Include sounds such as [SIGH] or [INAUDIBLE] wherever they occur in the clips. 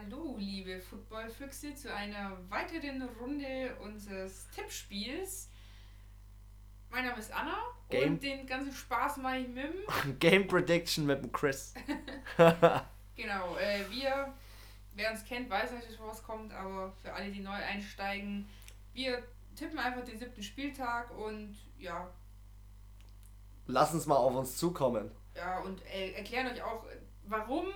Hallo, liebe Footballfüchse, zu einer weiteren Runde unseres Tippspiels. Mein Name ist Anna Game- und den ganzen Spaß mache ich mit dem. [LAUGHS] Game Prediction mit dem Chris. [LAUGHS] [LAUGHS] Genau, äh, wir, wer uns kennt, weiß natürlich, was kommt, aber für alle, die neu einsteigen, wir tippen einfach den siebten Spieltag und ja, Lass uns mal auf uns zukommen. ja und äh, erklären euch auch, warum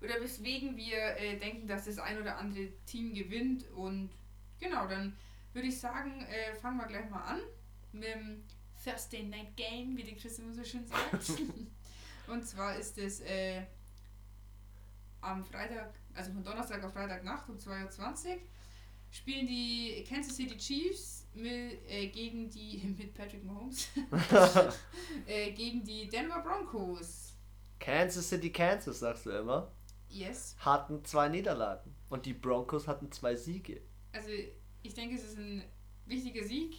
oder weswegen wir äh, denken, dass das ein oder andere Team gewinnt. Und genau, dann würde ich sagen, äh, fangen wir gleich mal an mit dem Thursday Night Game, wie der Chris immer so schön sagt. [LAUGHS] und zwar ist es äh, am Freitag, also von Donnerstag auf Freitagnacht um 2.20 Uhr spielen die Kansas City Chiefs mit, äh, gegen die [LAUGHS] mit Patrick Mahomes [LAUGHS] äh, gegen die Denver Broncos. Kansas City, Kansas, sagst du immer, Yes. hatten zwei Niederlagen. Und die Broncos hatten zwei Siege. Also ich denke, es ist ein wichtiger Sieg,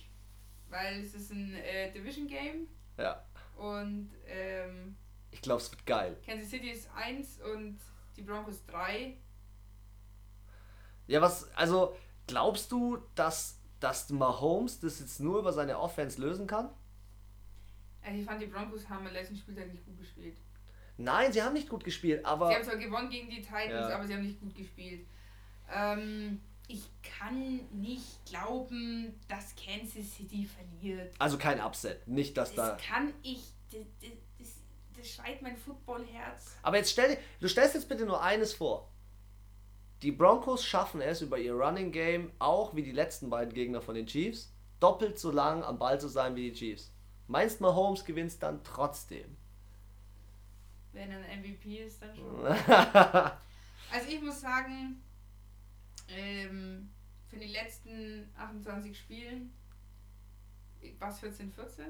weil es ist ein äh, Division Game Ja. und ähm, Ich glaube, es wird geil. Kansas City ist 1 und die Broncos 3. Ja, was, also, glaubst du, dass, dass Mahomes das jetzt nur über seine Offense lösen kann? Also ich fand, die Broncos haben am letzten Spieltag nicht gut gespielt. Nein, sie haben nicht gut gespielt, aber. Sie haben zwar gewonnen gegen die Titans, Ja. aber sie haben nicht gut gespielt. Ähm, ich kann nicht glauben, dass Kansas City verliert. Also kein Upset. Nicht, dass da. Das kann ich. Das, das, das, das schreit mein Footballherz. Aber jetzt stell dir, du stellst jetzt bitte nur eines vor. Die Broncos schaffen es über ihr Running Game, auch wie die letzten beiden Gegner von den Chiefs, doppelt so lang am Ball zu sein wie die Chiefs. Meinst du, Mahomes gewinnt dann trotzdem? Wenn ein MVP ist, dann schon. [LAUGHS] Also ich muss sagen, ähm, für die letzten 28 Spielen war es 14, 14.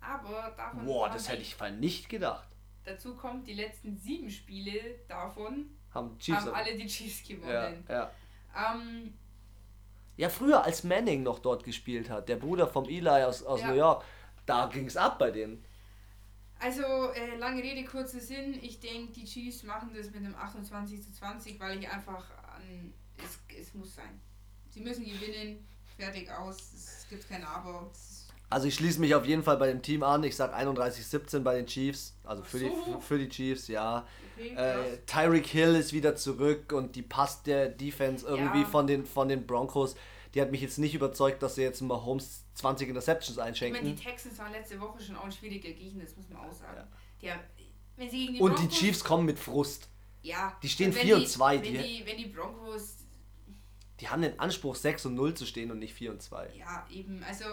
Aber davon Boah, das hätte ich mal nicht gedacht. dazu kommt, die letzten sieben Spiele davon Haben Chiefs haben alle die Chiefs ja, gewonnen. ja. Ähm, ja, früher als Manning noch dort gespielt hat, der Bruder vom Eli aus, aus Ja. New York, da ging es ab bei denen. Also äh, lange Rede, kurzer Sinn. Ich denke, die Chiefs machen das mit einem 28 zu 20, weil ich einfach an, es, es muss sein. Sie müssen gewinnen, fertig aus, es gibt kein Aber. Also ich schließe mich auf jeden Fall bei dem Team an. Ich sag 31-17 bei den Chiefs. Also für, so. die, für die Chiefs, ja. okay. Äh, Tyreek Hill ist wieder zurück und die passt der Defense irgendwie Ja. von, den, von den Broncos. Die hat mich jetzt nicht überzeugt, dass sie jetzt Mahomes 20 Interceptions Ich meine, einschenken. die Texans waren letzte Woche schon auch ein schwieriger Gegner, das muss man auch sagen. Ja. Die haben, wenn sie gegen die Und die Broncos, Chiefs kommen mit Frust. ja, die stehen und wenn 4 und die- 2, Wenn die- die, wenn die Broncos, Die haben den Anspruch 6 und 0 zu stehen und nicht 4 und 2. ja, eben, also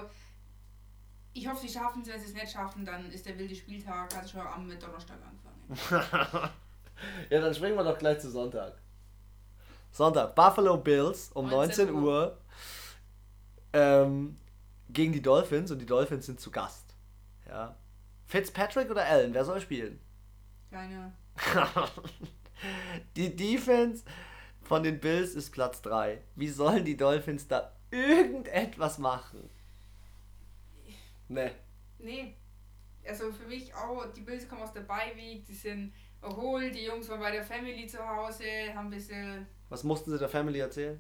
ich hoffe, sie schaffen es. Wenn sie es nicht schaffen, dann ist der wilde Spieltag, hat schon am Donnerstag angefangen. [LAUGHS] ja, dann springen wir doch gleich zu Sonntag. Sonntag, Buffalo Bills um 19 19 Uhr Uhr. Ähm, gegen die Dolphins und die Dolphins sind zu Gast. Ja. Fitzpatrick oder Allen, wer soll spielen? Keine. [LAUGHS] die Defense von den Bills ist Platz 3. Wie sollen die Dolphins da irgendetwas machen? Ne. Nee. Also für mich auch, die Bills kommen aus der Beiweek, die sind erholt, die Jungs waren bei der Family zu Hause, haben ein bisschen. Was mussten sie der Family erzählen?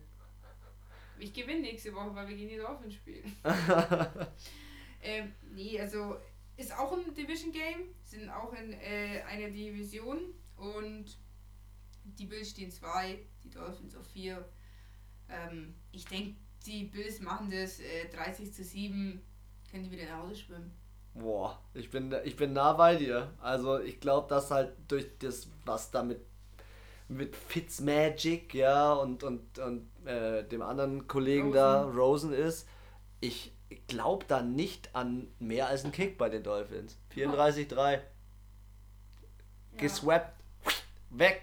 Ich gewinne nächste Woche, weil wir gegen die Dolphins spielen. [LAUGHS] ähm, nee, also ist auch ein Division Game, sind auch in äh, einer Division und die Bills stehen zwei, die Dolphins auf vier. Ähm, ich denke, die Bills machen das äh, 30 zu 7, können die wieder nach Hause schwimmen. Boah, ich bin, ich bin nah bei dir. Also ich glaube, dass halt durch das, was da mit, Fitzmagic, ja, und, und, und äh, dem anderen Kollegen da, Rosen ist, ich glaube da nicht an mehr als einen Kick bei den Dolphins. 34-3. Ja. Geswappt. Weg.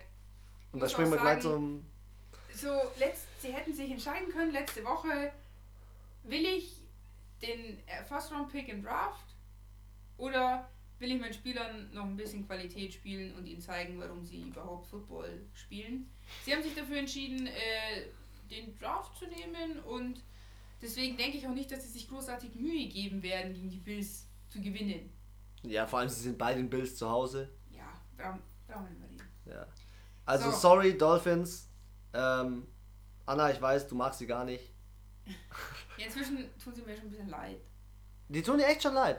Und da springen wir gleich zum. so, letzt, sie hätten sich entscheiden können, letzte Woche, will ich den äh, First-Round-Pick im Draft oder will ich meinen Spielern noch ein bisschen Qualität spielen und ihnen zeigen, warum sie überhaupt Football spielen. Sie haben sich dafür entschieden, äh, den Draft zu nehmen und deswegen denke ich auch nicht, dass sie sich großartig Mühe geben werden, gegen die Bills zu gewinnen. Ja, vor allem, sie sind bei den Bills zu Hause. Ja, brauchen, wir reden. Ja. Also, So. sorry, Dolphins. Ähm, Anna, ich weiß, du magst sie gar nicht. [LAUGHS] Ja, inzwischen tun sie mir schon ein bisschen leid. Die tun dir echt schon leid.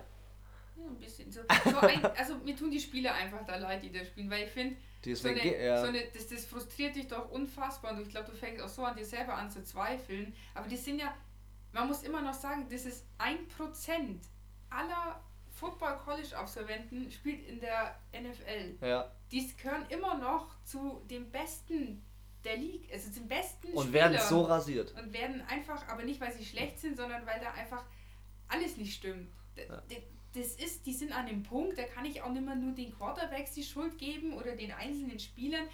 Ja, ein bisschen. So, so ein, [LAUGHS] also mir tun die Spieler einfach da leid, die da spielen, weil ich finde, so eine, ja. so eine, das, das frustriert dich doch unfassbar und ich glaube, du fängst auch so an dir selber an zu zweifeln. Aber die sind ja, man muss immer noch sagen, das ist ein Prozent aller Football-College-Absolventen spielt in der NFL. ja. Die gehören immer noch zu den Besten der League, also zum besten Und werden Spielern. so rasiert. und werden einfach, aber nicht weil sie schlecht sind, sondern weil da einfach alles nicht stimmt. Ja. Das ist, die sind an dem Punkt, da kann ich auch nicht mehr nur den Quarterbacks die Schuld geben oder den einzelnen Spielern.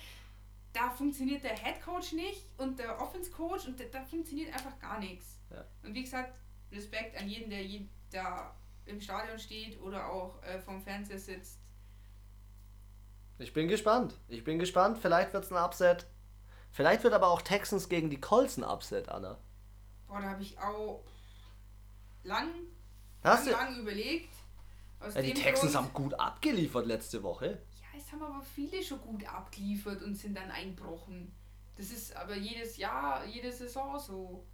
Da funktioniert der Head Coach nicht und der Offense Coach und da, da funktioniert einfach gar nichts. Ja. Und wie gesagt, Respekt an jeden, der da im Stadion steht oder auch äh, vom Fernseher sitzt. Ich bin gespannt. Ich bin gespannt. Vielleicht wird es ein Upset. Vielleicht wird aber auch Texans gegen die Colts ein Upset, Anna. Boah, da habe ich auch lang, Hast lang, du? lang überlegt. Ja, die Texans Grund- haben gut abgeliefert letzte Woche. Ja, es haben aber viele schon gut abgeliefert und sind dann einbrochen. Das ist aber jedes Jahr, jede Saison so.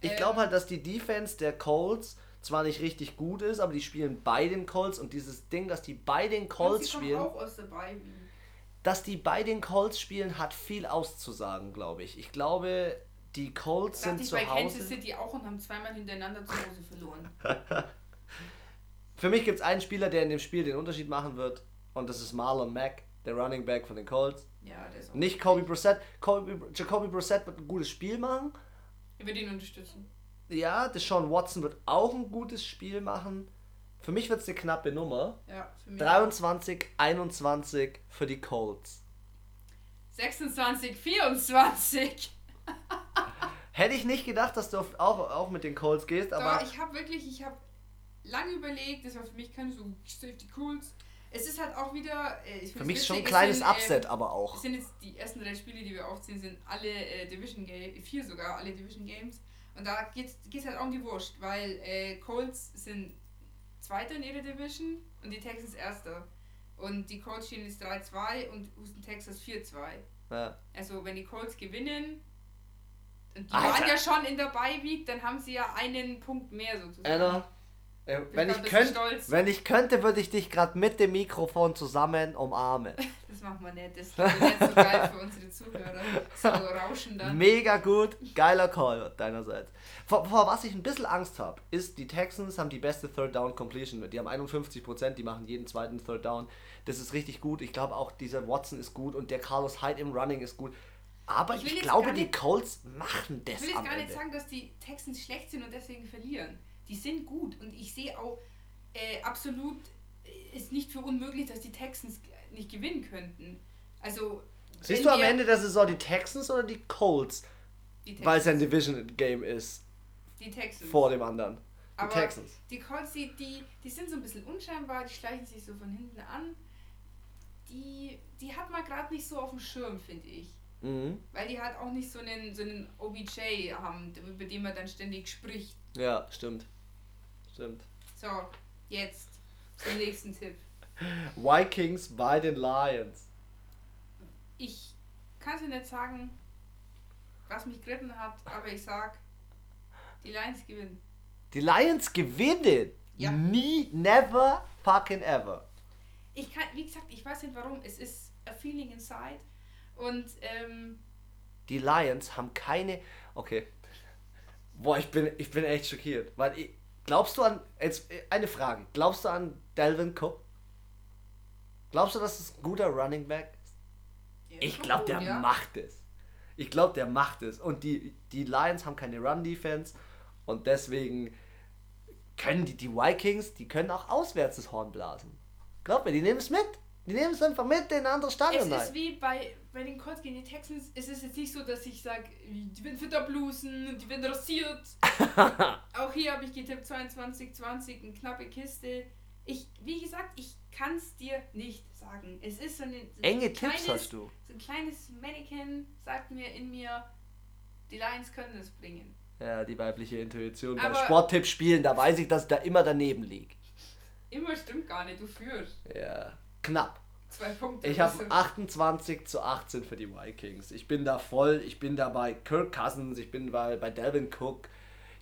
Ich Ähm, glaube halt, dass die Defense der Colts zwar nicht richtig gut ist, aber die spielen bei den Colts und dieses Ding, dass die bei den Colts kommen spielen, auch aus der Bye dass die bei den Colts spielen, hat viel auszusagen, glaube ich. Ich glaube, die Colts Dachte sind ich zu bei Kansas Hause. City auch und haben zweimal hintereinander zu Hause verloren. [LAUGHS] Für mich gibt es einen Spieler, der in dem Spiel den Unterschied machen wird und das ist Marlon Mack, der Running Back von den Colts. Ja, der ist auch. Nicht Kobe Brissett. Kobe, Jacoby Brissett wird ein gutes Spiel machen. Ich würde ihn unterstützen. Ja, Deshaun Watson wird auch ein gutes Spiel machen. Für mich wird es eine knappe Nummer. Ja, für mich. 23, 21 für die Colts. 26, 24. Hätte ich nicht gedacht, dass du auf, auch, auch mit den Colts gehst, Aber aber ich habe wirklich, ich habe lange überlegt, das war für mich kein so Safety Cools. Es ist halt auch wieder. Äh, ich für mich schon ein kleines sind, ähm, Upset, aber Es auch. sind jetzt die ersten drei Spiele, die wir aufziehen, sind alle äh, Division Games, vier sogar, alle Division Games. Und da geht es halt auch um die Wurst, weil äh, Colts sind Zweiter in ihrer Division und die Texans Erster. Und die Colts stehen jetzt 3-2 und Houston Texas 4-2. Ja. Also wenn die Colts gewinnen, und die Alter. waren ja schon in der Bye-Week, dann haben sie ja einen Punkt mehr sozusagen. Anna, äh, wenn, ich könnt, wenn ich könnte, würde ich dich gerade mit dem Mikrofon zusammen umarmen. [LAUGHS] Das machen wir nicht, das wäre nicht so geil für unsere Zuhörer. So rauschen dann. Mega gut, geiler Call deinerseits. Vor, vor was ich ein bisschen Angst habe, ist, die Texans haben die beste Third Down Completion. Die haben 51%, die machen jeden zweiten Third Down. Das ist richtig gut. Ich glaube auch, dieser Watson ist gut und der Carlos Hyde im Running ist gut. Aber Ich ich, jetzt glaube, die Colts machen Ich das will jetzt gar nicht Ende. sagen, dass die Texans schlecht sind und deswegen verlieren. Die sind gut und ich sehe auch äh, absolut, äh, ist nicht für unmöglich, dass die Texans nicht gewinnen könnten. Also. Siehst du am Ende der Saison die Texans oder die Colts, weil es ein Texans. Division Game ist Die Texans. vor dem anderen? Die Aber Texans. Die Colts, die, die, die sind so ein bisschen unscheinbar, die schleichen sich so von hinten an. Die, die hat man gerade nicht so auf dem Schirm, finde ich. Mhm. Weil die halt auch nicht so einen, so einen OBJ haben, über den man dann ständig spricht. Ja, stimmt. Stimmt. So, jetzt zum nächsten Tipp. Vikings bei den Lions. Ich kann dir nicht sagen, was mich geritten hat, aber ich sag, die Lions gewinnen. Die Lions gewinnen. Ja. Nie, never, fucking ever. Ich kann, wie gesagt, ich weiß nicht warum, es ist a feeling inside. Und ähm, Die Lions haben keine. Okay. Boah, ich bin, ich bin echt schockiert. Weil ich, glaubst du an. Jetzt äh, eine Frage. Glaubst du an Delvin Cook? Glaubst du, dass es ein guter Running Back ist? Ich glaube, der ja. macht es. Ich glaube, der macht es. Und die, die Lions haben keine Run-Defense. Und deswegen können die, die Vikings, die können auch auswärts das Horn blasen. Glaub mir, die nehmen es mit. Die nehmen es einfach mit in ein anderes Es Stadion. ist rein. wie bei, bei den Colts gegen die Texans. Es ist jetzt nicht so, dass ich sage, die werden Futterblusen, die werden rasiert. [LAUGHS] Auch hier habe ich getippt 22, 20, eine knappe Kiste. Ich, wie gesagt, ich kann es dir nicht sagen. Es ist so, eine, so ein Enge Tipps kleines, hast du. So ein kleines Mannequin sagt mir in mir, die Lions können es bringen. Ja, die weibliche Intuition. Aber- Sporttipp spielen, da weiß ich, dass ich da immer daneben liege. Immer stimmt gar nicht, du führst. Ja. Knapp. Zwei Punkte. Ich habe 28 zu 18 für die Vikings. Ich bin da voll. Ich bin da bei Kirk Cousins. Ich bin bei, bei Delvin Cook.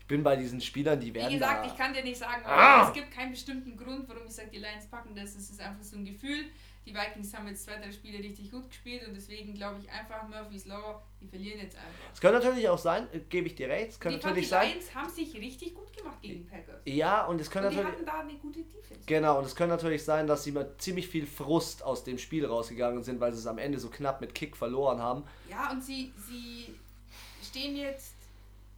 Ich bin bei diesen Spielern, die werden Wie gesagt, da... ich kann dir nicht sagen, Ah! es gibt keinen bestimmten Grund, warum ich sage, die Lions packen das. Es ist einfach so ein Gefühl. Die Vikings haben jetzt zwei, drei Spiele richtig gut gespielt und deswegen glaube ich einfach, Murphy's Law, die verlieren jetzt einfach. Es könnte natürlich auch sein, äh, gebe ich dir recht, es könnte Die, die natürlich sein... Lions haben sich richtig gut gemacht gegen die Packers. Ja, und es könnte Und die natürlich... hatten da eine gute Defense. Genau, und es könnte natürlich sein, dass sie mit ziemlich viel Frust aus dem Spiel rausgegangen sind, weil sie es am Ende so knapp mit Kick verloren haben. Ja, und sie, sie stehen jetzt,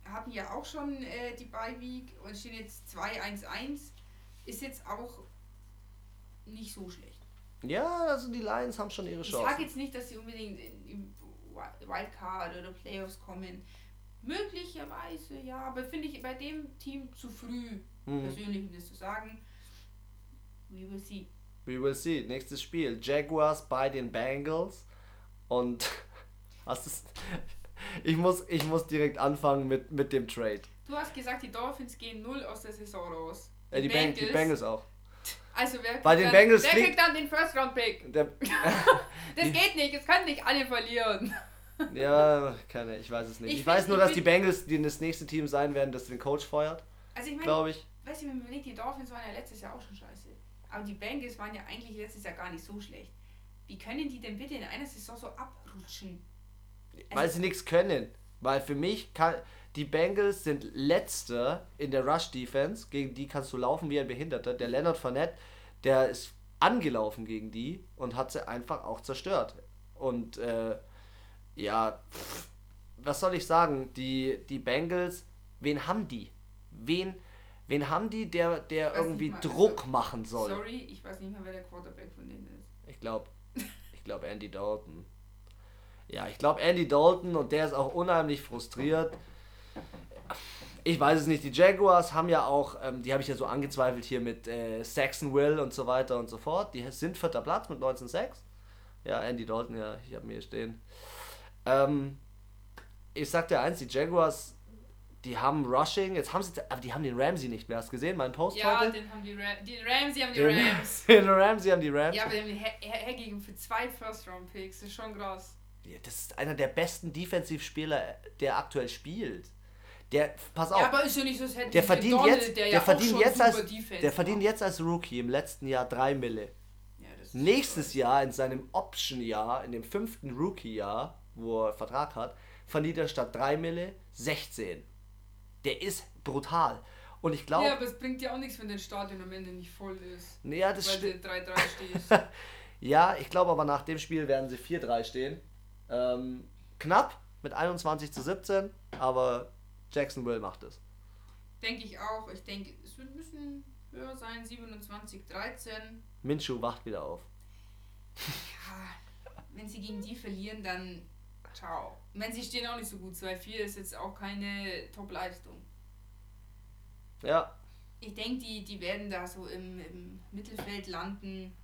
hatten ja auch schon äh, die Bye-Week und stehen jetzt 2-1-1. Ist jetzt auch nicht so schlecht. Ja, also die Lions haben schon ihre Ich sage jetzt nicht, dass sie unbedingt in, Wildcard oder Playoffs kommen. Möglicherweise, ja, aber finde ich bei dem Team zu früh, Mhm. persönlich, um das zu sagen. We will see. We will see. Nächstes Spiel. Jaguars bei den Bengals. Und [LAUGHS] hast es. Ich muss, ich muss direkt anfangen mit, mit dem Trade. Du hast gesagt, die Dolphins gehen null aus der Saison raus. Äh, die, Bengals. die Bengals auch. Also wer Bei kriegt den dann, Bengals wer kriegt dann den First Round Pick? Der, [LAUGHS] Das geht nicht, es können nicht alle verlieren. [LAUGHS] ja, keine, ich weiß es nicht. Ich Ich, weiß nur, dass die Bengals die das nächste Team sein werden, das den Coach feuert, Also ich meine, glaube ich. weißt du, wenn man überlegt, die Dolphins waren ja letztes Jahr auch schon scheiße. Aber die Bengals waren ja eigentlich letztes Jahr gar nicht so schlecht. Wie können die denn bitte in einer Saison so abrutschen? Weil sie nichts können. Weil für mich kann. Die Bengals sind letzte in der Rush Defense. Gegen die kannst du laufen wie ein Behinderter. Der Leonard Fournette, der ist angelaufen gegen die und hat sie einfach auch zerstört. Und äh, ja, pff, was soll ich sagen? Die, die Bengals, wen haben die? Wen, wen haben die, der, der irgendwie mal, Druck also, machen soll? Sorry, ich weiß nicht mehr, wer der Quarterback von denen ist. Ich glaube, ich glaube Andy Dalton. Ja, ich glaube Andy Dalton und der ist auch unheimlich frustriert. Ich weiß es nicht. Die Jaguars haben ja auch, ähm, die habe ich ja so angezweifelt hier mit äh, Saxonville und so weiter und so fort. Die sind vierter Platz mit 19,6. Ja, Andy Dalton, ja, ich habe mir hier stehen. Ähm, ich sag dir eins, die Jaguars, die haben Rushing, jetzt haben sie, aber die haben den Ramsey nicht mehr. Hast du gesehen, mein Post Ja, heute? den haben die, Ra die Rams, die haben die Den, Rams. [LAUGHS] den Ramsey haben die Rams. Ja, aber Her- hergegeben für zwei First-Round-Picks. Ist schon krass. Ja, Das ist einer der besten Defensivspieler, der aktuell spielt. Der, pass auf, Ja, aber ist ja nicht so, als hätten der verdient Donald, jetzt, der, der, ja verdient jetzt als, Defense der verdient macht. jetzt als Rookie im letzten Jahr 3 Mille. Ja, Nächstes Jahr in seinem Option-Jahr, in dem fünften Rookie-Jahr, wo er Vertrag hat, verdient er statt 3 Mille 16. Der ist brutal. Und ich glaube, Ja, aber es bringt ja auch nichts, wenn dein Stadion am Ende nicht voll ist. ja, das weil du 3-3 [LAUGHS] stehst. Ja, ich glaube aber nach dem Spiel werden sie 4-3 stehen. Ähm, knapp mit 21 zu 17, aber Jacksonville macht es. denke ich auch. Ich denke, es wird ein bisschen höher sein. 27, 13. Minshew wacht wieder auf. Ja, wenn sie gegen die verlieren, dann ciao. Meine, sie stehen auch nicht so gut. 2-4 ist jetzt auch keine Top-Leistung. Ja, Ich denke, die, die werden da so im, im Mittelfeld landen.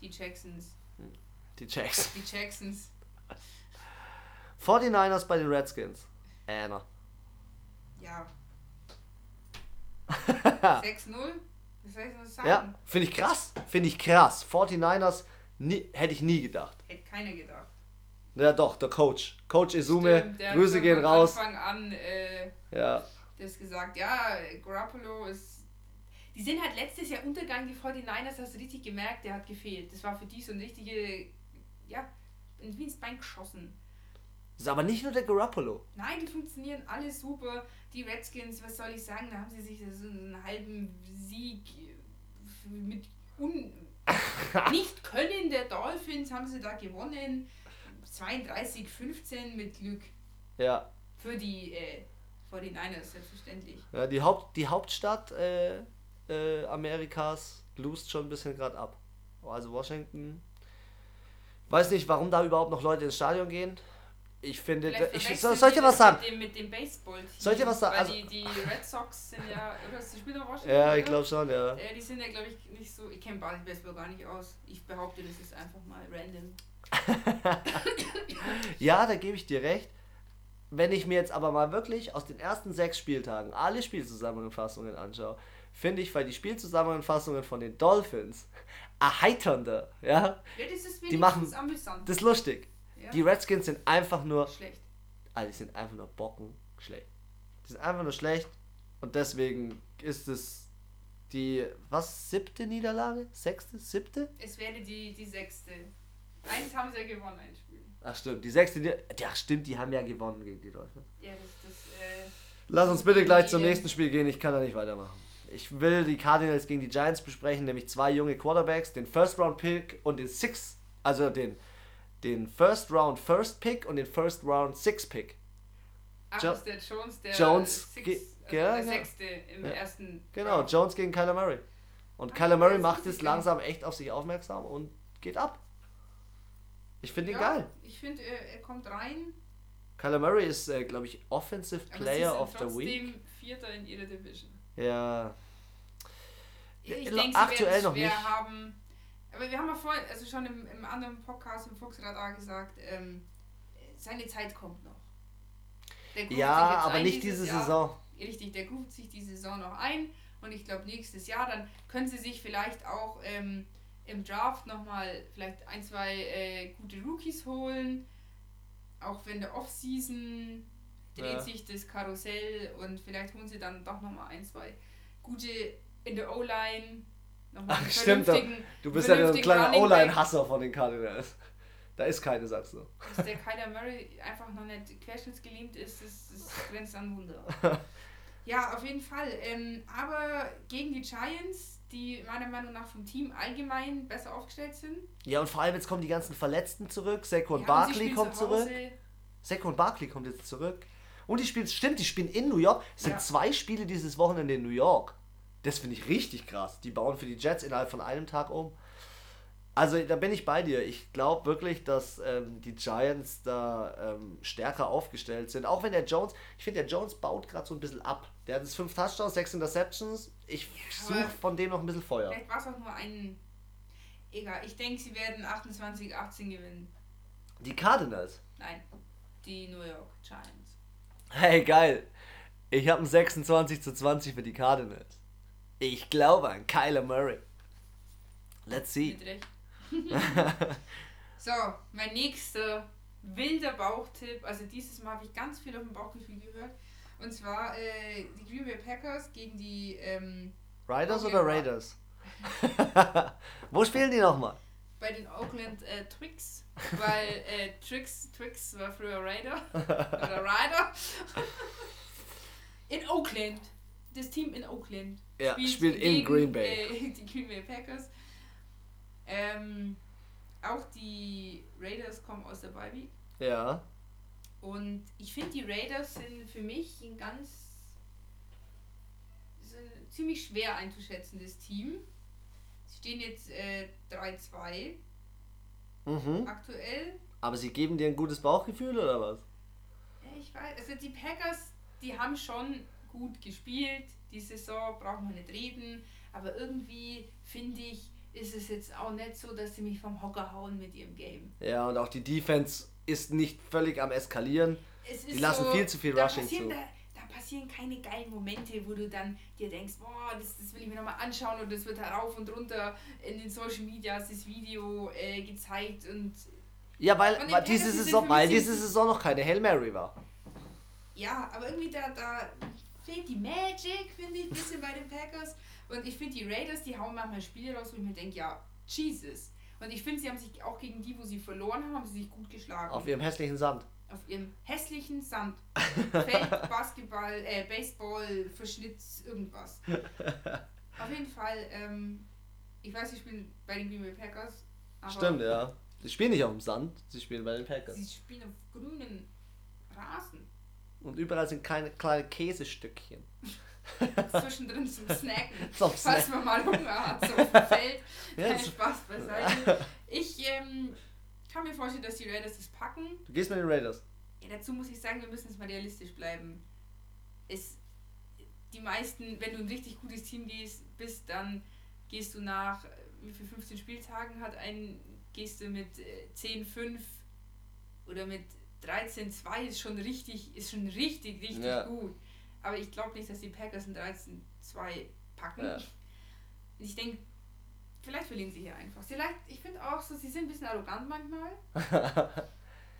Die Jacksons. die Jacks. Die Jacksons. [LAUGHS] 49ers bei den Redskins. Anna. Ja. [LAUGHS] 6-0? Was soll ich noch sagen? Ja, finde ich krass. Finde ich krass. 49ers nie, hätte ich nie gedacht. Hätte keiner gedacht. Ja, doch, der Coach. Coach Izume, Stimmt, der hat Grüße schon gehen raus. Anfang an äh, Ja, das gesagt. Ja, Garoppolo ist. Die sind halt letztes Jahr untergegangen, die 49ers, hast du richtig gemerkt, der hat gefehlt. Das war für die so ein richtige. Ja, wie ins Bein geschossen. ist aber nicht nur der Garoppolo. Nein, die funktionieren alle super. Die Redskins, was soll ich sagen, da haben sie sich so einen halben Sieg mit un [LAUGHS] nicht können der Dolphins haben sie da gewonnen. 32-15 mit Glück. Ja, Für die äh, 49ers, selbstverständlich. ja die, Haupt, die Hauptstadt äh, äh, Amerikas lust schon ein bisschen gerade ab. Also Washington. Weiß nicht, warum da überhaupt noch Leute ins Stadion gehen. Ich finde, ich, soll, soll ich dir was das sagen? Mit dem, mit dem Baseball. Soll ich dir was sagen? Also- die, die Red Sox sind ja. Oder ist die spielen doch Washington? Ja, ich glaube schon, ja. Die sind ja, glaube ich, nicht so. Ich kenne Baseball gar nicht aus. Ich behaupte, das ist einfach mal random. [LAUGHS] Ja, da gebe ich dir recht. Wenn ich mir jetzt aber mal wirklich aus den ersten sechs Spieltagen alle Spielzusammenfassungen anschaue, finde ich, weil die Spielzusammenfassungen von den Dolphins erheiternder, ja. Ja, das ist Die machen, amüsant. das ist lustig. Ja. Die Redskins sind einfach nur, Schlecht. also die sind einfach nur Bocken schlecht. Die sind einfach nur schlecht und deswegen ist es die, was, siebte Niederlage? Sechste? Siebte? Es wäre die, die sechste. Eins haben sie ja gewonnen, ein Spiel. Ach stimmt, die sechste, Nieder- ja stimmt, die haben ja gewonnen gegen die Dolphins. Ja, das, das, äh, Lass uns bitte gleich zum nächsten Spiel gehen, ich kann da nicht weitermachen. Ich will die Cardinals gegen die Giants besprechen, nämlich zwei junge Quarterbacks, den First Round Pick und den Six, also den, den First Round First Pick und den First Round Six Pick. ach, Jo- ist der Jones, der Jones Six, also ja, der sechste im Ja. ersten. Genau, Round. Jones gegen Kyler Murray. Und Ah, Kyler Murray macht ich gar langsam echt auf sich aufmerksam und geht ab. Ich finde ihn ja, geil. Ich finde, er, er kommt rein. Kyler Murray ist, äh, glaube ich, Offensive Aber Player of the trotzdem Week. Vierter in ihrer Division. Ja. Ja, Ich lo- denke, aktuell noch nicht. haben. Aber wir haben ja vorhin, also schon im, im anderen Podcast im Fuchsradar gesagt, ähm, seine Zeit kommt noch. Ja, aber nicht diese Jahr. Saison. Richtig, der ruft sich die Saison noch ein und ich glaube nächstes Jahr, dann können sie sich vielleicht auch ähm, im Draft nochmal vielleicht ein, zwei äh, gute Rookies holen. Auch wenn der Offseason dreht Ja. sich das Karussell und vielleicht holen sie dann doch nochmal ein, zwei gute in der O-Line. Nochmal einen Stimmt Du bist ja der vernünftigen kleine Running Back. O-Line-Hasser von den Cardinals. Da ist keine, sagst du. Dass der Kyler Murray einfach noch nicht querschnittsgelähmt ist, das, das grenzt an Wunder. [LAUGHS] ja, auf jeden Fall. Ähm, aber gegen die Giants, die meiner Meinung nach vom Team allgemein besser aufgestellt sind. Ja, und vor allem jetzt kommen die ganzen Verletzten zurück. Saquon Ja, Barkley kommt zu zurück. Saquon Barkley kommt jetzt zurück. Und die spielen, stimmt, die spielen in New York. Es sind Ja. zwei Spiele dieses Wochenende in New York. Das finde ich richtig krass. Die bauen für die Jets innerhalb von einem Tag um. Also da bin ich bei dir. Ich glaube wirklich, dass ähm, die Giants da ähm, stärker aufgestellt sind. Auch wenn der Jones, ich finde, der Jones baut gerade so ein bisschen ab. Der hat jetzt fünf Touchdowns, sechs Interceptions. Ich aber suche von dem noch ein bisschen Feuer. Vielleicht war es auch nur ein. Egal, ich denke, sie werden 28-18 gewinnen. Die Cardinals. Nein, die New York Giants. Hey, geil. Ich habe ein 26 zu 20 für die Cardinals. Ich glaube an Kyler Murray. Let's see. [LAUGHS] So, mein nächster wilder Bauchtipp. Also dieses Mal habe ich ganz viel auf dem Bauchgefühl gehört. Und zwar äh, die Green Bay Packers gegen die ähm, Riders oder Raiders? [LAUGHS] Wo spielen die nochmal? bei den Oakland äh, Twix. Weil äh, Trix, Twix war früher Raider. [LAUGHS] oder Rider. in Oakland. Das Team in Oakland. Ja, spielt in Green Bay. Äh, [LAUGHS] die Green Bay Packers. Ähm, auch die Raiders kommen aus der Bye. Ja. Und ich finde, die Raiders sind für mich ein ganz ein ziemlich schwer einzuschätzendes Team. Sie stehen jetzt äh, 3-2 Mhm. aktuell. Aber sie geben dir ein gutes Bauchgefühl oder was? Ja, ich weiß, also die Packers, die haben schon gut gespielt. Die Saison braucht man nicht reden. Aber irgendwie finde ich, ist es jetzt auch nicht so, dass sie mich vom Hocker hauen mit ihrem Game. Ja, und auch die Defense ist nicht völlig am Eskalieren. Es Die lassen so, viel zu viel Rushing zu. Da, da passieren keine geilen Momente, wo du dann dir denkst, boah, das, das will ich mir nochmal anschauen und das wird herauf und runter in den Social Medias das Video äh, gezeigt und Ja, weil, weil diese Saison, weil diese Saison noch keine Hail Mary war. ja, aber irgendwie da, da fehlt die Magic, finde ich, ein bisschen bei den Packers. Und ich finde, die Raiders, die hauen manchmal Spiele raus, wo ich mir denke, ja, Jesus. Und ich finde, sie haben sich auch gegen die, wo sie verloren haben, haben sie sich gut geschlagen. Auf ihrem hässlichen Sand. auf ihrem hässlichen Sand. Feld, [LAUGHS] Basketball, äh, Baseball, Verschnitz, irgendwas. Auf jeden Fall, ähm, ich weiß, ich spiele bei den Green Bay Packers, aber Stimmt, ja. Sie spielen nicht auf dem Sand, sie spielen bei den Packers. sie spielen auf grünen Rasen. Und überall sind kleine, kleine Käsestückchen. [LAUGHS] Zwischendrin zum Snacken. [LAUGHS] Zum Falls man mal Hunger hat, so [LAUGHS] Feld. Kein Spaß beiseite. Ich ähm, kann mir vorstellen, dass die Raiders das packen. Du gehst mit den Raiders. Ja, dazu muss ich sagen, wir müssen jetzt mal realistisch bleiben. Es, die meisten, wenn du ein richtig gutes Team gehst, bist, dann gehst du nach, wie viel 15 Spieltagen hat ein, gehst du mit äh, 10-5 oder mit 13-2 ist schon richtig, ist schon richtig, richtig Ja. gut. Aber ich glaube nicht, dass die Packers ein 13-2 packen. Ja. Ich denke, vielleicht verlieren sie hier einfach. Vielleicht, ich finde auch so, sie sind ein bisschen arrogant manchmal. [LAUGHS]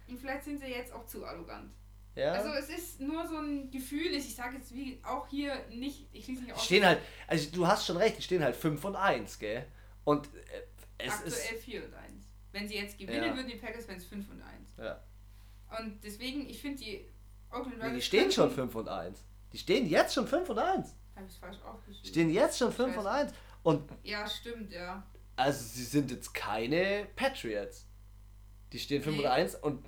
Und vielleicht sind sie jetzt auch zu arrogant. Ja. Also es ist nur so ein Gefühl, ich sage jetzt wie auch hier nicht, ich schließe nicht aus. stehen halt, also du hast schon recht, die stehen halt 5 und 1, gell? Und äh, es aktuell ist. 4 und 1. Wenn sie jetzt gewinnen, Ja. würden die Packers, wenn es 5 und 1. Ja. Und deswegen, ich finde die Oakland Nee, die Raiders stehen schon könnten- 5 und 1. Die stehen jetzt schon 5 und 1. Hab ich falsch aufgeschrieben? Die stehen jetzt schon 5 Ich und weiß. 1. Und Ja, stimmt, ja. also sie sind jetzt keine Patriots. Die stehen 5 Nee. und 1 und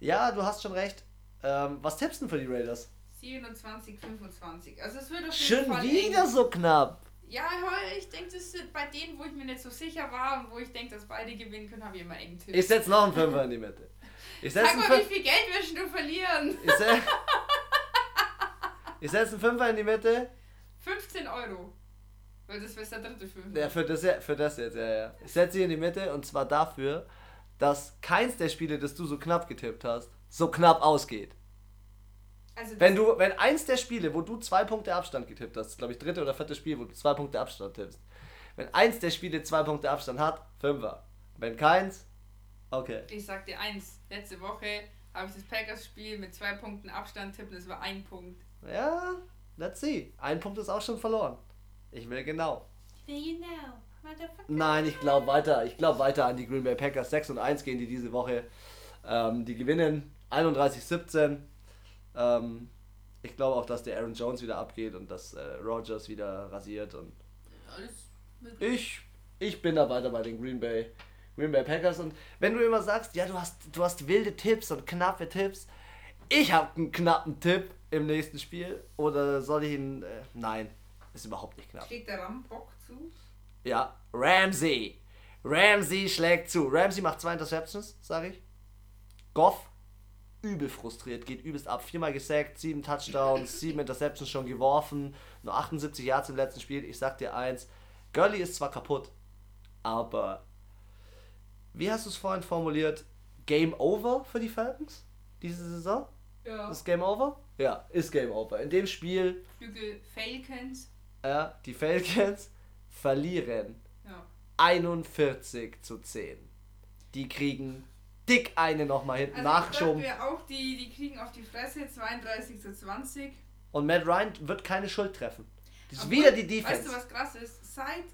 ja, du hast schon recht. Ähm, was tippst du denn für die Raiders? 27, 25. Also es wird auf jeden Schon Fall wieder eng. so knapp. Ja, ich denke, das sind bei denen, wo ich mir nicht so sicher war und wo ich denke, dass beide gewinnen können, habe ich immer engen Tipp. Ich setze noch einen Fünfer in die Mitte. [LAUGHS] Setze Sag mal, wie viel Geld wirst du verlieren? ich se ich setz einen Fünfer in die Mitte. 15 Euro. Weil das wäre der dritte Fünf. Ja, für das, für das jetzt, ja, ja. Ich setze sie in die Mitte und zwar dafür, dass keins der Spiele, das du so knapp getippt hast, so knapp ausgeht. Also Wenn du, wenn eins der Spiele, wo du zwei Punkte Abstand getippt hast, glaube ich dritte oder vierte Spiel, wo du zwei Punkte Abstand tippst, wenn eins der Spiele zwei Punkte Abstand hat, Fünfer. Wenn keins, okay. Ich sag dir eins, letzte Woche habe ich das Packers-Spiel mit zwei Punkten Abstand tippen, das war ein Punkt. Ja, let's see. Ein Punkt ist auch schon verloren. Ich will genau. You know, motherfucker. Nein, ich glaube weiter. Ich glaube weiter an die Green Bay Packers. 6 und 1 gehen die diese Woche. Ähm, die gewinnen 31-17. Ähm, ich glaube auch, dass der Aaron Jones wieder abgeht und dass äh, Rogers wieder rasiert. Und Alles möglich. ich, ich bin da weiter bei den Green Bay, Green Bay Packers. Und wenn du immer sagst, ja, du hast, du hast wilde Tipps und knappe Tipps, ich habe einen knappen Tipp im nächsten Spiel. Oder soll ich ihn. Äh, nein, ist überhaupt nicht knapp. Schlägt der Rambock zu? Ja, Ramsey. Ramsey schlägt zu. Ramsey macht zwei Interceptions, sage ich. Goff, übel frustriert, geht übelst ab. Viermal gesackt, sieben Touchdowns, [LAUGHS] sieben Interceptions schon geworfen, nur 78 Yards im letzten Spiel. Ich sag dir eins, Gurley ist zwar kaputt, aber wie hast du es vorhin formuliert? Game over für die Falcons diese Saison? Ja. Ist Game over? Ja, ist Game over. In dem Spiel, Flügel Falcons. äh, die Falcons [LAUGHS] verlieren Ja. 41 zu 10. Die kriegen dick eine nochmal hinten Also nachgeschoben. ich glaube auch, die, die kriegen auf die Fresse 32 zu 20. Und Matt Ryan wird keine Schuld treffen. Das ist Obwohl, wieder die Defense. Weißt du, was krass ist? Seit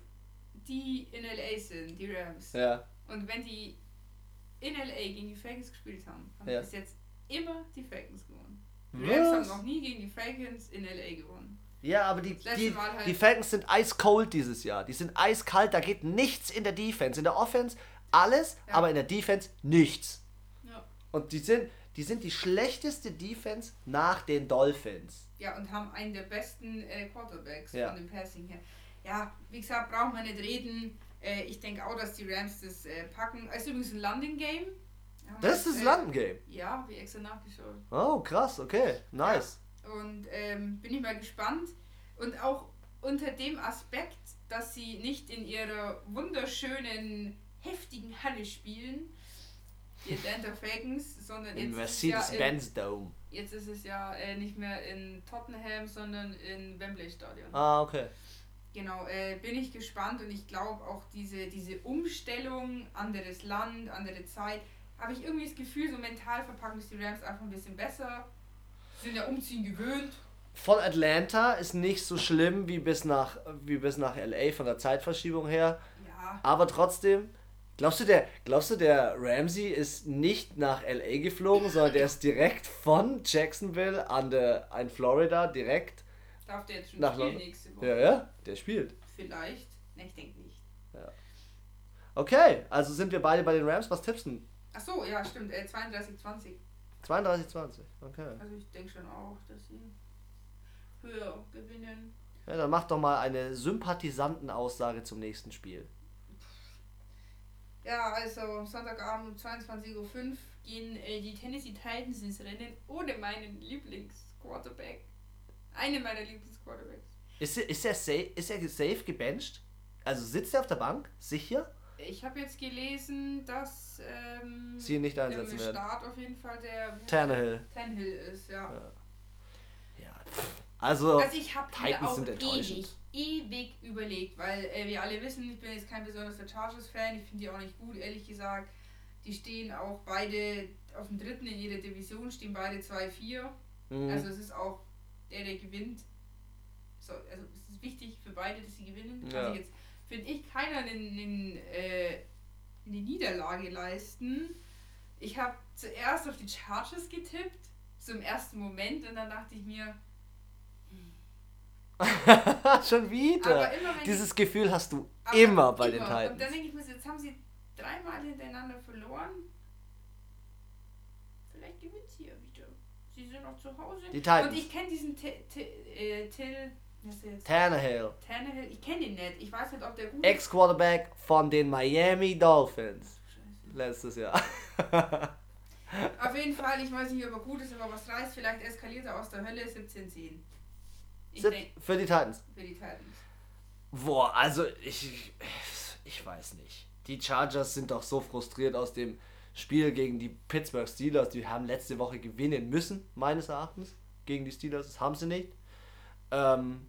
die in LA sind, die Rams, ja. Und wenn die in LA gegen die Falcons gespielt haben, haben Ja. bis jetzt immer die Falcons gewonnen. Die Rams haben noch nie gegen die Falcons in LA gewonnen. ja, aber die, letzte die, Mal halt- die Falcons sind ice cold dieses Jahr. Die sind eiskalt, da geht nichts in der Defense. In der Offense alles, Ja. aber in der Defense nichts. Ja. Und die sind, die sind die schlechteste Defense nach den Dolphins. Ja, und haben einen der besten äh, Quarterbacks Ja. von dem Passing her. Ja, wie gesagt, brauchen wir nicht reden. Äh, ich denke auch, dass die Rams das äh, packen. Es ist übrigens ein London Game. Das ist das äh, London Game. Ja, wie extra nachgeschaut. Oh, krass, okay. Nice. Und ähm, bin ich mal gespannt. Und auch unter dem Aspekt, dass sie nicht in ihrer wunderschönen, heftigen Halle spielen, die Atlanta Falcons, sondern Im ja in, Mercedes-Benz Dome. jetzt ist es ja äh, nicht mehr in Tottenham, sondern in Wembley Stadion. Ah, okay. Genau, äh, bin ich gespannt und ich glaube auch diese, diese Umstellung, anderes Land, andere Zeit, habe ich irgendwie das Gefühl, so mental verpacken es die Rams einfach ein bisschen besser. Sind ja Umziehen gewöhnt. Von Atlanta ist nicht so schlimm wie bis nach, wie bis nach LA von der Zeitverschiebung her. Ja, Aber trotzdem, glaubst du, der, glaubst du, der Ramsey ist nicht nach LA geflogen, sondern der ist direkt von Jacksonville an der, an Florida direkt. Darf der jetzt schon Nach spielen London. nächste Woche? Ja, ja, der spielt. Vielleicht. Ne, ich denke nicht. Okay, also sind wir beide bei den Rams. Was tippst du? Ach so, ja, stimmt. Äh, 32, 20. 32-20. Okay. Also ich denke schon auch, dass sie höher gewinnen. Ja, dann mach doch mal eine Sympathisantenaussage zum nächsten Spiel. Ja, also Sonntagabend um 22.05 Uhr gehen äh, die Tennessee Titans ins Rennen ohne meinen Lieblingsquarterback. Eine meiner Lieblingsquarterbacks. Ist, er- ist, er safe, ist er safe gebencht? Also sitzt er auf der Bank? Sicher? Ich habe jetzt gelesen, dass ähm, Sie ihn nicht der einsetzen werden. Start auf jeden Fall der Tannehill. Tannehill ist, ja. Ja. Ja. Also, Also ich habe Titans auch sind nicht ewig überlegt, weil äh, wir alle wissen, ich bin jetzt kein besonderer Chargers-Fan, ich finde die auch nicht gut, ehrlich gesagt. Die stehen auch beide auf dem dritten in jeder Division, stehen beide 2-4. Mhm. Also es ist auch der, der gewinnt. So, also es ist wichtig für beide, dass sie gewinnen. Kann ja. sich jetzt, finde ich, keiner eine, eine, äh, eine Niederlage leisten. Ich habe zuerst auf die Chargers getippt, so im ersten Moment, und dann dachte ich mir, [LAUGHS] Schon wieder. Immer, Dieses ich, Gefühl hast du immer bei immer. den Titans. Und dann denke ich mir, jetzt haben sie dreimal hintereinander verloren. Vielleicht gewinnt sie ja wieder. Sie sind noch zu Hause. Die Titans. Und ich kenne diesen äh, Till. Tannehill. Tannehill, ich kenne ihn nicht. Ich weiß nicht, ob der gut ist. Ex-Quarterback von den Miami Dolphins. Scheiße. Letztes Jahr. [LAUGHS] Auf jeden Fall, ich weiß nicht, ob er gut ist, aber was reißt, vielleicht eskaliert er aus der Hölle 17-10. Für die Titans. Für die Titans. Boah, also ich, ich weiß nicht. Die Chargers sind doch so frustriert aus dem Spiel gegen die Pittsburgh Steelers. Die haben letzte Woche gewinnen müssen, meines Erachtens, gegen die Steelers. Das haben sie nicht. Ähm,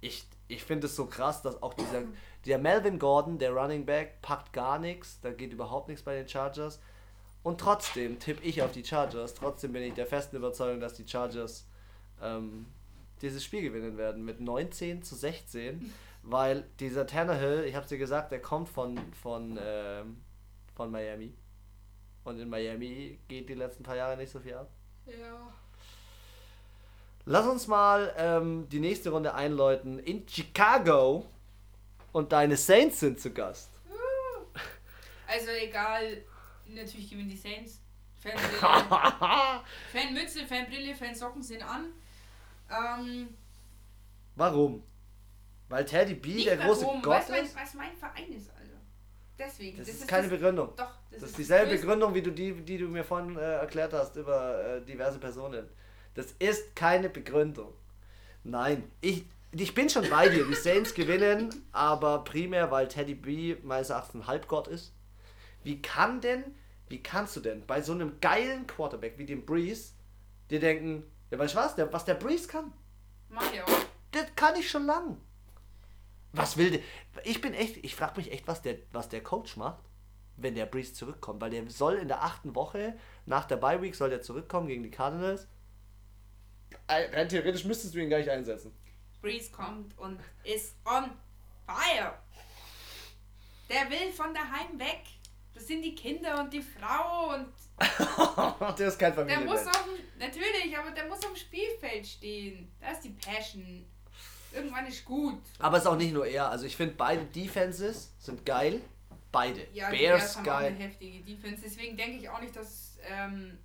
ich ich finde es so krass, dass auch dieser, der Melvin Gordon, der Running Back, packt gar nichts. Da geht überhaupt nichts bei den Chargers. Und trotzdem tippe ich auf die Chargers. Trotzdem bin ich der festen Überzeugung, dass die Chargers ähm, dieses Spiel gewinnen werden mit 19 zu 16, weil dieser Tannehill, ich habe dir gesagt, der kommt von, von, ähm, von Miami. Und in Miami geht die letzten paar Jahre nicht so viel ab. Ja. Lass uns mal ähm, die nächste Runde einläuten. In Chicago und deine Saints sind zu Gast. Also egal, natürlich gewinnen die Saints. Fanbrille, [LAUGHS] Fanmütze, Fanbrille, Fansocken sind an. Ähm, warum? Weil Teddy B der große warum, Gott mein, ist? Was mein Verein ist. Deswegen. Das, das ist, ist keine das, Begründung. Doch. Das, das ist, dieselbe Begründung, wie du die, die du mir vorhin äh, erklärt hast über äh, diverse Personen. Das ist keine Begründung. Nein, ich, ich bin schon bei dir. Die Saints gewinnen, aber primär, weil Teddy B meines Erachtens ein Halbgott ist. Wie kann denn, wie kannst du denn bei so einem geilen Quarterback wie dem Breeze dir denken, ja, weißt du was? Der, was der Breeze kann? Mario. Das kann ich schon lang. Was will der? Ich bin echt, ich frage mich echt, was der, was der Coach macht, wenn der Breeze zurückkommt. Weil der soll in der achten Woche, nach der Bye Week, soll der zurückkommen gegen die Cardinals. Rein theoretisch müsstest du ihn gar nicht einsetzen. Breeze kommt und ist on fire. Der will von daheim weg. Das sind die Kinder und die Frau und [LAUGHS] der ist kein Familienmensch. Der muss auf dem, natürlich, aber der muss auf dem Spielfeld stehen. Da ist die Passion. Irgendwann ist gut. Aber es ist auch nicht nur er. Also ich finde beide Defenses sind geil. Beide. Ja, Bears, Bears haben geil. auch eine heftige Defense. Deswegen denke ich auch nicht, dass ähm,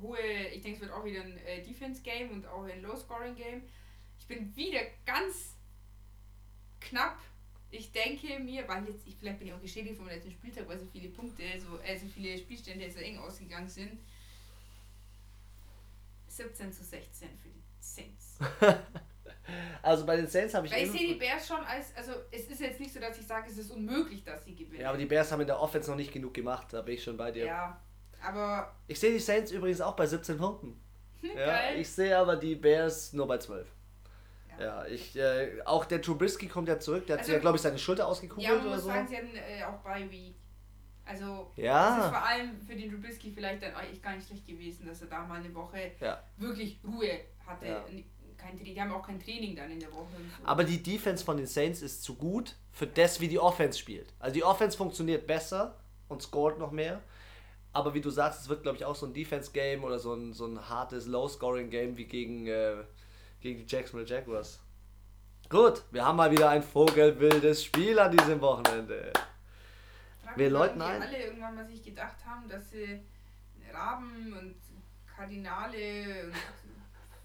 hohe. Ich denke, es wird auch wieder ein äh, Defense-Game und auch ein Low-Scoring-Game. Ich bin wieder ganz knapp ich denke mir, weil jetzt, ich, vielleicht bin ich auch geschädigt vom letzten Spieltag, weil so viele Punkte, so, äh, so viele Spielstände so eng ausgegangen sind. 17 zu 16 für die Saints. [LAUGHS] also bei den Saints habe ich. Weil ich sehe die Bears schon als, also es ist jetzt nicht so, dass ich sage, es ist unmöglich, dass sie gewinnen. Ja, aber die Bears haben in der Offense noch nicht genug gemacht, da bin ich schon bei dir. Ja, aber. Ich sehe die Saints übrigens auch bei 17 Punkten. ja, ich sehe aber die Bears nur bei 12. Ja, ich, äh, auch der Trubisky kommt ja zurück, der also, hat sich ja, glaube ich, seine Schulter ausgekugelt ja, oder so. sagen, sie hatten äh, auch bei Week. Also, ja. das ist vor allem für den Trubisky vielleicht dann eigentlich gar nicht schlecht gewesen, dass er da mal eine Woche ja. wirklich Ruhe hatte. Ja. Kein, die haben auch kein Training dann in der Woche. So. Aber die Defense von den Saints ist zu gut für das, wie die Offense spielt. Also die Offense funktioniert besser und scoret noch mehr. Aber wie du sagst, es wird, glaube ich, auch so ein Defense-Game oder so ein, so ein hartes Low-Scoring-Game wie gegen äh, gegen die Jacksonville Jaguars. Gut, wir haben mal wieder ein vogelwildes Spiel an diesem Wochenende. Frag wir läuten ein. alle irgendwann mal sich gedacht haben, dass sie Raben und Kardinale und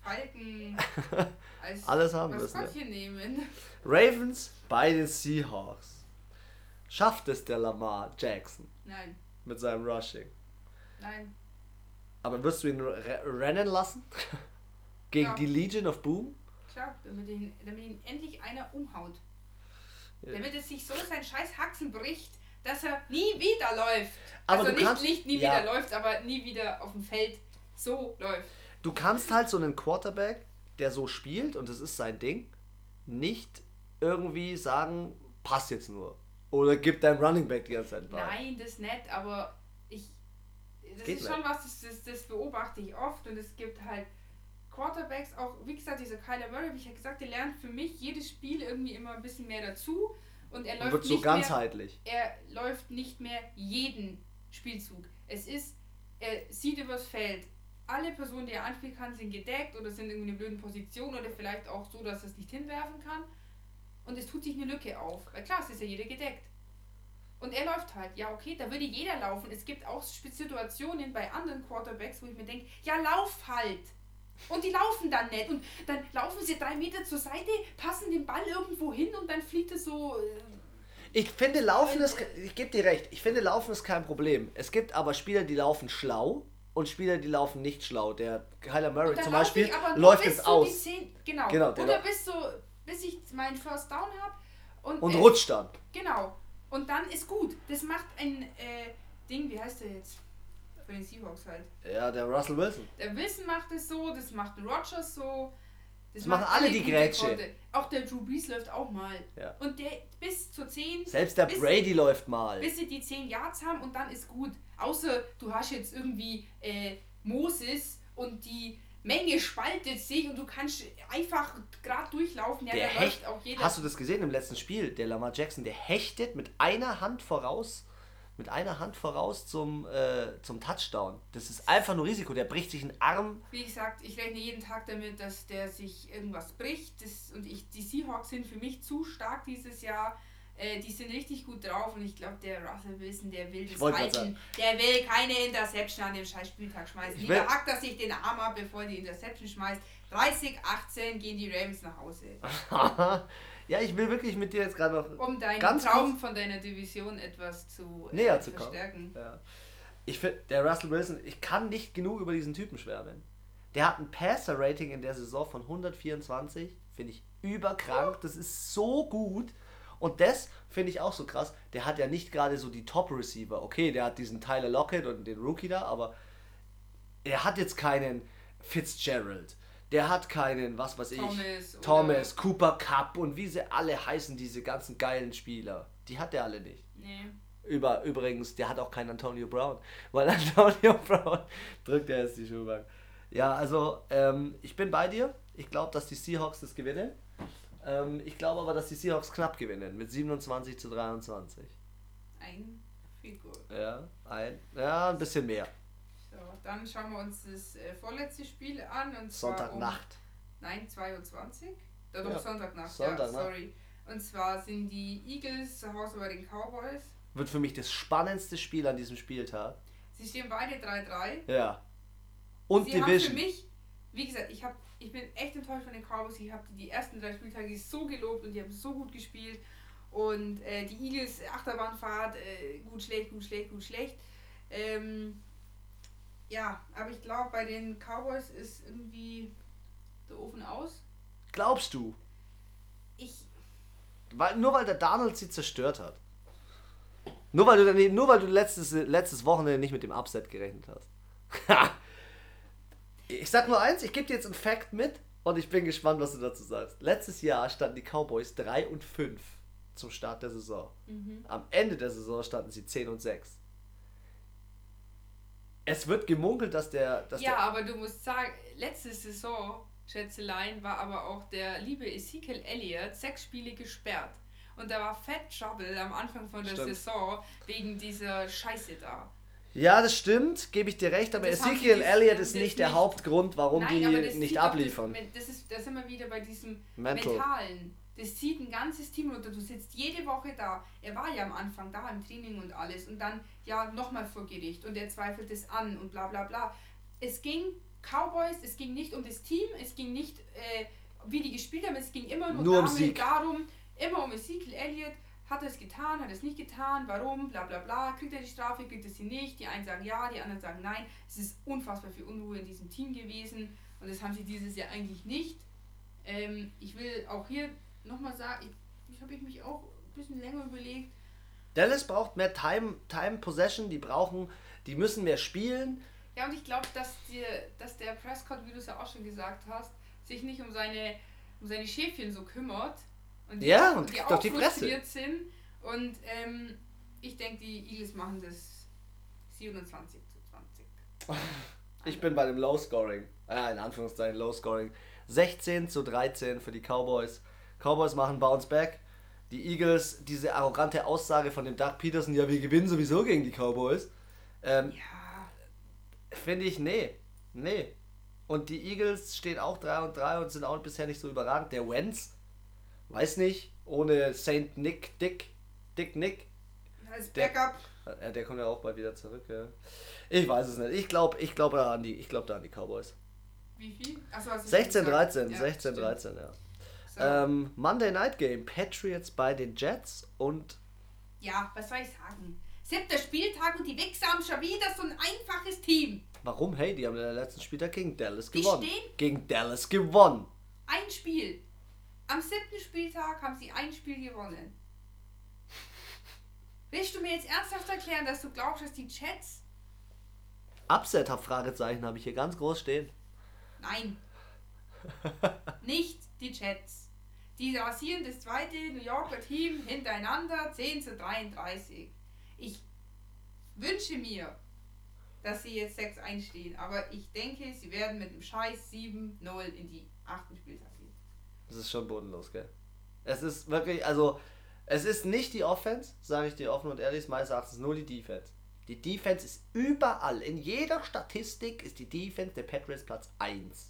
Falken [LAUGHS] Alles haben Maskottchen nehmen. Ravens bei den Seahawks. Schafft es der Lamar Jackson? Nein. Mit seinem Rushing? Nein. Aber wirst du ihn rennen lassen? [LAUGHS] Gegen ja. die Legion of Boom? Klar, damit ihn, damit ihn endlich einer umhaut. Ja. Damit es sich so sein scheiß Haxen bricht, dass er nie wieder läuft. Aber also nicht, kannst, nicht nie ja. wieder läuft, aber nie wieder auf dem Feld so läuft. Du kannst halt so einen Quarterback, der so spielt, und das ist sein Ding, nicht irgendwie sagen, passt jetzt nur. Oder gibt dein Running Back die ganze Zeit Ball. Nein, das nicht, aber ich. Das Geht ist nicht. schon was, das, das, das beobachte ich oft und es gibt halt Quarterbacks, auch wie gesagt, dieser Kyler Murray, wie ich ja gesagt, der lernt für mich jedes Spiel irgendwie immer ein bisschen mehr dazu und er läuft und wird so ganzheitlich. Mehr, er läuft nicht mehr jeden Spielzug. Es ist, er sieht übers Feld. Alle Personen, die er anspielen kann, sind gedeckt oder sind irgendwie in einer blöden Position oder vielleicht auch so, dass er es nicht hinwerfen kann. Und es tut sich eine Lücke auf. Weil klar, es ist ja jeder gedeckt. Und er läuft halt. Ja, okay, da würde jeder laufen. Es gibt auch Situationen bei anderen Quarterbacks, wo ich mir denke, ja, lauf halt. Und die laufen dann nicht. Und dann laufen sie drei Meter zur Seite, passen den Ball irgendwo hin und dann fliegt es so. Äh, ich finde, Laufen ist. Ich gebe dir recht, ich finde, Laufen ist kein Problem. Es gibt aber Spieler, die laufen schlau und Spieler, die laufen nicht schlau. Der Kyler Murray zum Beispiel läuft jetzt aus. Zehn, genau. genau Oder bis, so, bis ich meinen First Down habe. Und, und äh, rutscht dann. Genau. Und dann ist gut. Das macht ein äh, Ding, wie heißt der jetzt? Für den Seahawks halt. Ja, der Russell Wilson. Der Wilson macht es so, das macht Rogers so. Das, das machen alle die Grätsche. Auch der Drew Brees läuft auch mal. Ja. Und der bis zur 10. Selbst der Brady läuft mal. Bis sie die 10 Yards haben und dann ist gut. Außer du hast jetzt irgendwie äh, Moses und die Menge spaltet sich und du kannst einfach gerade durchlaufen. Ja, der hecht, auch jeder. Hast du das gesehen im letzten Spiel? Der Lamar Jackson, der hechtet mit einer Hand voraus mit einer Hand voraus zum, äh, zum Touchdown. Das ist einfach nur Risiko. Der bricht sich einen Arm. Wie gesagt, ich rechne jeden Tag damit, dass der sich irgendwas bricht. Das, und ich, die Seahawks sind für mich zu stark dieses Jahr. Äh, die sind richtig gut drauf und ich glaube, der Russell Wilson, der will das halten. Der will keine Interception an dem scheiß Spieltag schmeißen. Ich Lieber hackt er sich den Arm ab, bevor die Interception schmeißt. 30, 18 gehen die Rams nach Hause. [LAUGHS] Ja, ich will wirklich mit dir jetzt gerade noch. Um deinen ganz Traum von deiner Division etwas zu äh, näher zu verstärken. Ja. Ich finde, der Russell Wilson, ich kann nicht genug über diesen Typen schwärmen. Der hat ein Passer-Rating in der Saison von 124. Finde ich überkrank. Das ist so gut. Und das finde ich auch so krass. Der hat ja nicht gerade so die Top-Receiver. Okay, der hat diesen Tyler Lockett und den Rookie da, aber er hat jetzt keinen Fitzgerald der hat keinen, was weiß ich, Thomas, Thomas Cooper Cup und wie sie alle heißen, diese ganzen geilen Spieler. Die hat der alle nicht. Nee. Über, übrigens, der hat auch keinen Antonio Brown, weil [LAUGHS] Antonio Brown drückt er jetzt die Schuhbank. Ja, also ähm, ich bin bei dir. Ich glaube, dass die Seahawks das gewinnen. Ähm, ich glaube aber, dass die Seahawks knapp gewinnen mit 27 zu 23. Ein Figur. Ja, ein, ja, ein bisschen mehr dann schauen wir uns das äh, vorletzte Spiel an. Und Sonntagnacht. Um, nein, 22. Ja, doch, ja. Sonntagnacht, Sonntagnacht. Ja, sorry. Und zwar sind die Eagles zu Hause bei den Cowboys. Wird für mich das spannendste Spiel an diesem Spieltag. Sie stehen beide 3-3. Ja. Und Sie Division. Haben für mich, wie gesagt, ich, hab, ich bin echt enttäuscht von den Cowboys. Ich habe die ersten drei Spieltage so gelobt und die haben so gut gespielt. Und äh, die Eagles, Achterbahnfahrt, äh, gut, schlecht, gut, schlecht, gut, schlecht. Ähm, ja, aber ich glaube, bei den Cowboys ist irgendwie der Ofen aus. Glaubst du? Ich. Weil, nur weil der Donald sie zerstört hat. Nur weil du, nur weil du letztes, letztes Wochenende nicht mit dem Upset gerechnet hast. [LAUGHS] ich sag nur eins, ich gebe dir jetzt einen Fact mit und ich bin gespannt, was du dazu sagst. Letztes Jahr standen die Cowboys 3 und 5 zum Start der Saison. Mhm. Am Ende der Saison standen sie 10 und 6. Es wird gemunkelt, dass der. Dass ja, der aber du musst sagen, letzte Saison, Schätzelein, war aber auch der liebe Ezekiel Elliott sechs Spiele gesperrt. Und da war Fat Trouble am Anfang von der stimmt. Saison wegen dieser Scheiße da. Ja, das stimmt, gebe ich dir recht, aber Ezekiel Elliott ist nicht der nicht, Hauptgrund, warum Nein, die nicht abliefern. Das, ist, da sind wir wieder bei diesem Mental. Mentalen. Das zieht ein ganzes Team runter. Du sitzt jede Woche da. Er war ja am Anfang da im Training und alles. Und dann ja nochmal vor Gericht und er zweifelt es an und bla bla bla. Es ging Cowboys, es ging nicht um das Team, es ging nicht, äh, wie die gespielt haben, es ging immer nur, nur um Sieg. darum, immer um Ezekiel Elliott. Hat er es getan, hat er es nicht getan, warum, bla bla bla, kriegt er die Strafe, kriegt er sie nicht, die einen sagen ja, die anderen sagen nein. Es ist unfassbar viel Unruhe in diesem Team gewesen. Und das haben sie dieses Jahr eigentlich nicht. Ähm, ich will auch hier nochmal sagen, ich, ich habe ich mich auch ein bisschen länger überlegt. Dallas braucht mehr Time, Time Possession, die brauchen, die müssen mehr spielen. Ja, und ich glaube, dass, dass der Prescott, wie du es ja auch schon gesagt hast, sich nicht um seine, um seine Schäfchen so kümmert Und die, Ja, und die kriegt auch auf die frustriert sind. Und ähm, ich denke, die Eagles machen das 27 zu 20. [LAUGHS] Ich bin bei dem Low Scoring. Äh, in Anführungszeichen Low Scoring. 16 zu 13 für die Cowboys. Cowboys machen Bounce Back. Die Eagles, diese arrogante Aussage von dem Doug Peterson, ja, wir gewinnen sowieso gegen die Cowboys. Ähm, Ja, Finde ich, nee. Nee. Und die Eagles stehen auch 3 und 3 und sind auch bisher nicht so überragend. Der Wentz, weiß nicht, ohne Saint Nick, Dick, Dick Nick, als Der- Backup. äh, der kommt ja auch bald wieder zurück, ja. Ich weiß es nicht. Ich glaube ich glaub da, an die- ich glaub da an die Cowboys. Wie viel? Achso, hast du 16, schon gesagt. 13, Ja, 16, stimmt. 13, ja. So. Ähm, Monday Night Game, Patriots bei den Jets und Ja, was soll ich sagen? Siebter Spieltag und die Wichser haben schon wieder so ein einfaches Team. warum? Hey, die haben in der letzten Spieltag gegen Dallas Die gewonnen. stehen- Gegen Dallas gewonnen. Ein Spiel. Am siebten Spieltag haben sie ein Spiel gewonnen. Willst du mir jetzt ernsthaft erklären, dass du glaubst, dass die Jets. Upset, Fragezeichen, habe ich hier ganz groß stehen. Nein. [LAUGHS] Nicht die Jets. Die rasieren das zweite New Yorker Team hintereinander 10 zu 33. Ich wünsche mir, dass sie jetzt 6 einstehen, aber ich denke, sie werden mit einem Scheiß 7-0 in die achten Spieltag. Das ist schon bodenlos, gell? Es ist wirklich, also, es ist nicht die Offense, sage ich dir offen und ehrlich, ist meines Erachtens nur die Defense. Die Defense ist überall, in jeder Statistik ist die Defense der Patriots Platz 1.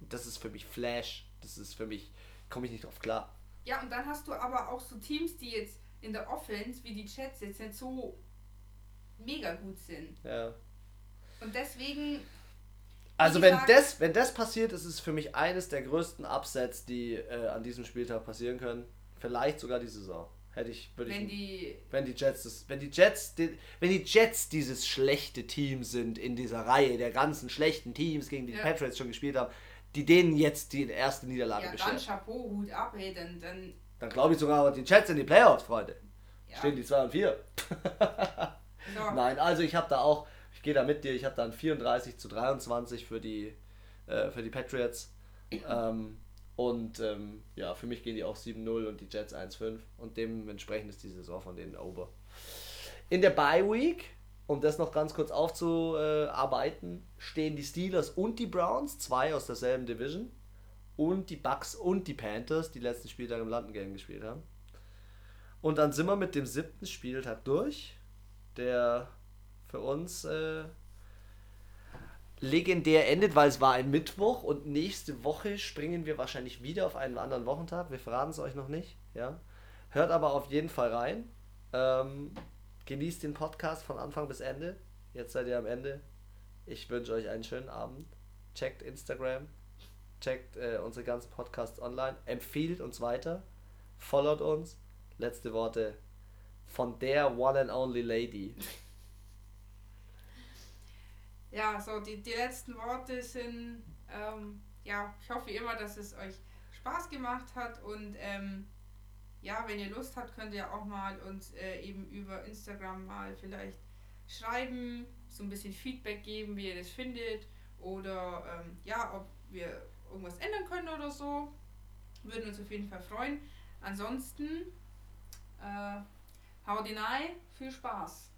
Und das ist für mich Flash, das ist für mich, komme ich nicht drauf klar. Ja, und dann hast du aber auch so Teams, die jetzt in der Offense wie die Jets jetzt nicht so mega gut sind. Ja. Und deswegen, Also wenn das, wenn das passiert, ist es für mich eines der größten Upsets, die äh, an diesem Spieltag passieren können. Vielleicht sogar die Saison. Hätte ich, würde wenn ich, die. wenn die Jets, das, wenn die Jets, die, wenn die Jets dieses schlechte Team sind in dieser Reihe der ganzen schlechten Teams, gegen die die Ja. Patriots schon gespielt haben, die denen jetzt die erste Niederlage Ja, dann beschert, Chapeau, Hut ab, ey, dann. dann dann glaube ich sogar die Jets in die Playoffs, Freunde. ja. Stehen die 2 und 4. So. [LAUGHS] Nein, also ich habe da auch, gehe da mit dir, ich habe da ein 34 zu 23 für die, äh, für die Patriots. Ähm, und ähm, ja, für mich gehen die auch 7-0 und die Jets 1-5 und dementsprechend ist die Saison von denen over. In der Bye Week, um das noch ganz kurz aufzuarbeiten, stehen die Steelers und die Browns, zwei aus derselben Division, und die Bucks und die Panthers, die letzten Spieltag im London Game gespielt haben. Und dann sind wir mit dem siebten Spieltag durch, der für uns äh, legendär endet, weil es war ein Mittwoch und nächste Woche springen wir wahrscheinlich wieder auf einen anderen Wochentag. Wir verraten es euch noch nicht. Ja? Hört aber auf jeden Fall rein. Ähm, genießt den Podcast von Anfang bis Ende. Jetzt seid ihr am Ende. Ich wünsche euch einen schönen Abend. Checkt Instagram. Checkt äh, unsere ganzen Podcasts online. Empfiehlt uns weiter. Followt uns. Letzte Worte von der One and Only Lady. [LAUGHS] Ja, so die, die letzten Worte sind, ähm, ja, ich hoffe immer, dass es euch Spaß gemacht hat und ähm, ja, wenn ihr Lust habt, könnt ihr auch mal uns äh, eben über Instagram mal vielleicht schreiben, so ein bisschen Feedback geben, wie ihr das findet oder ähm, ja, ob wir irgendwas ändern können oder so. Würden uns auf jeden Fall freuen. Ansonsten, äh, haut hinein, viel Spaß.